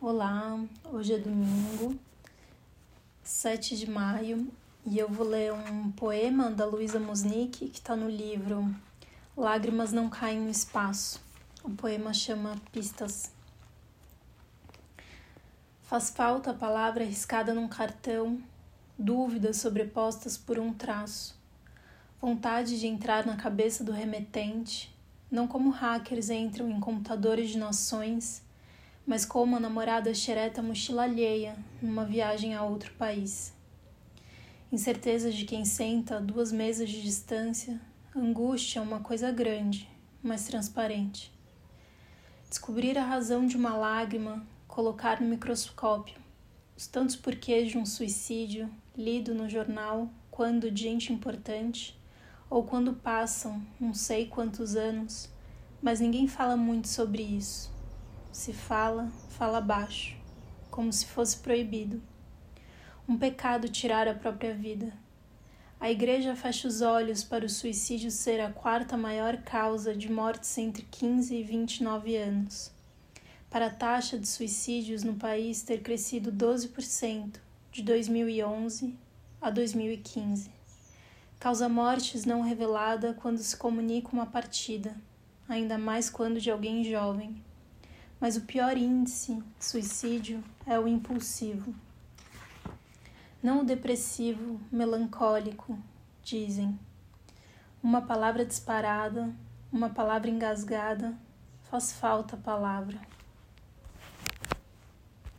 Olá, hoje é domingo, 7 de maio, e eu vou ler um poema da Luísa Musnick que está no livro Lágrimas Não Caem no Espaço. O poema chama Pistas. Faz falta a palavra arriscada num cartão, dúvidas sobrepostas por um traço, vontade de entrar na cabeça do remetente, não como hackers entram em computadores de nações mas como a namorada xereta mochila alheia numa viagem a outro país. Incerteza de quem senta a duas mesas de distância, angústia é uma coisa grande, mas transparente. Descobrir a razão de uma lágrima, colocar no microscópio os tantos porquês de um suicídio lido no jornal quando gente importante ou quando passam não sei quantos anos, mas ninguém fala muito sobre isso se fala, fala baixo, como se fosse proibido. Um pecado tirar a própria vida. A Igreja fecha os olhos para o suicídio ser a quarta maior causa de mortes entre 15 e 29 anos. Para a taxa de suicídios no país ter crescido 12% de 2011 a 2015. Causa mortes não revelada quando se comunica uma partida, ainda mais quando de alguém jovem mas o pior índice de suicídio é o impulsivo. Não o depressivo, melancólico, dizem. Uma palavra disparada, uma palavra engasgada, faz falta a palavra.